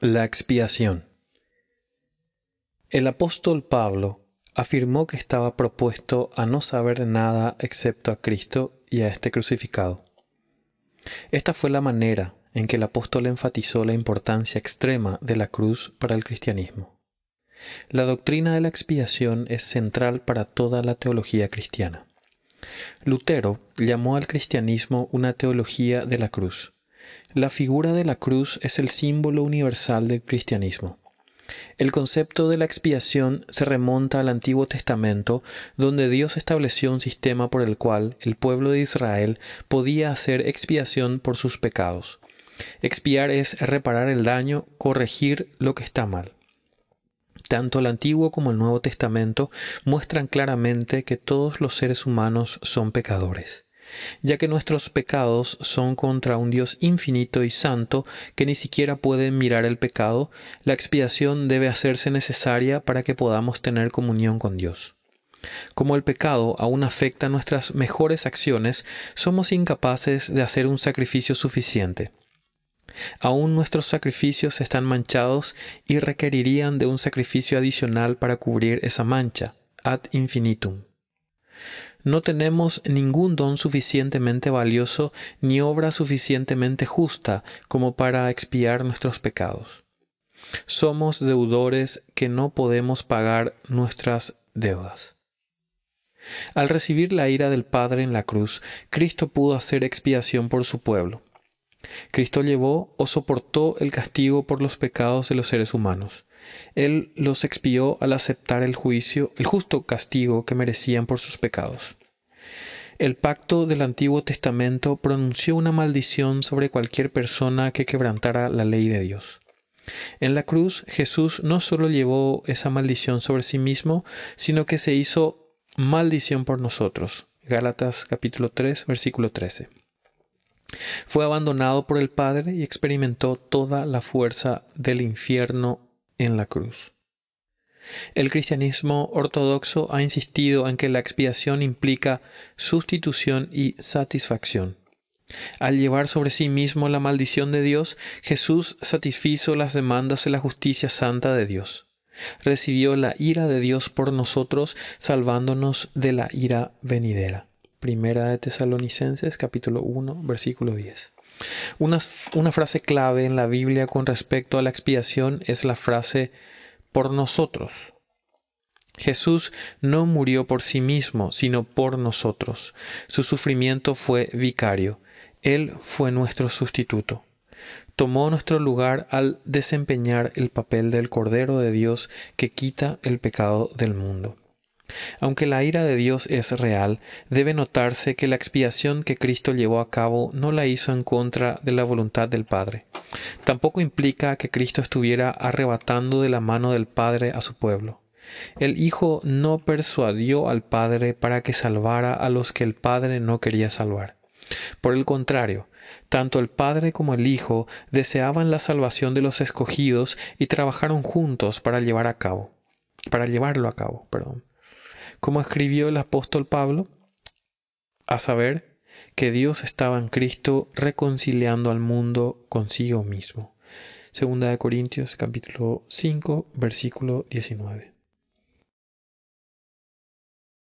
La expiación. El apóstol Pablo afirmó que estaba propuesto a no saber nada excepto a Cristo y a este crucificado. Esta fue la manera en que el apóstol enfatizó la importancia extrema de la cruz para el cristianismo. La doctrina de la expiación es central para toda la teología cristiana. Lutero llamó al cristianismo una teología de la cruz. La figura de la cruz es el símbolo universal del cristianismo. El concepto de la expiación se remonta al Antiguo Testamento, donde Dios estableció un sistema por el cual el pueblo de Israel podía hacer expiación por sus pecados. Expiar es reparar el daño, corregir lo que está mal. Tanto el Antiguo como el Nuevo Testamento muestran claramente que todos los seres humanos son pecadores, ya que nuestros pecados son contra un Dios infinito y santo que ni siquiera puede mirar el pecado, la expiación debe hacerse necesaria para que podamos tener comunión con Dios. Como el pecado aún afecta nuestras mejores acciones, somos incapaces de hacer un sacrificio suficiente. Aún nuestros sacrificios están manchados y requerirían de un sacrificio adicional para cubrir esa mancha, ad infinitum. No tenemos ningún don suficientemente valioso ni obra suficientemente justa como para expiar nuestros pecados. Somos deudores que no podemos pagar nuestras deudas. Al recibir la ira del Padre en la cruz, Cristo pudo hacer expiación por su pueblo. Cristo llevó o soportó el castigo por los pecados de los seres humanos. Él los expió al aceptar el juicio, el justo castigo que merecían por sus pecados. El pacto del Antiguo Testamento pronunció una maldición sobre cualquier persona que quebrantara la ley de Dios. En la cruz Jesús no solo llevó esa maldición sobre sí mismo, sino que se hizo maldición por nosotros. Gálatas capítulo 3 versículo 13. Fue abandonado por el Padre y experimentó toda la fuerza del infierno en la cruz. El cristianismo ortodoxo ha insistido en que la expiación implica sustitución y satisfacción. Al llevar sobre sí mismo la maldición de Dios, Jesús satisfizo las demandas de la justicia santa de Dios. Recibió la ira de Dios por nosotros, salvándonos de la ira venidera. Primera de Tesalonicenses capítulo 1 versículo 10. Una, una, frase clave en la Biblia con respecto a la expiación es la frase por nosotros. Jesús no murió por sí mismo, sino por nosotros. Su sufrimiento fue vicario. Él fue nuestro sustituto. Tomó nuestro lugar al desempeñar el papel del Cordero de Dios que quita el pecado del mundo. Aunque la ira de Dios es real, debe notarse que la expiación que Cristo llevó a cabo no la hizo en contra de la voluntad del Padre. Tampoco implica que Cristo estuviera arrebatando de la mano del Padre a su pueblo. El Hijo no persuadió al Padre para que salvara a los que el Padre no quería salvar. Por el contrario, tanto el Padre como el Hijo deseaban la salvación de los escogidos y trabajaron juntos para llevar a cabo, para llevarlo a cabo, perdón como escribió el apóstol Pablo, a saber que Dios estaba en Cristo reconciliando al mundo consigo mismo. Segunda de Corintios capítulo 5 versículo 19.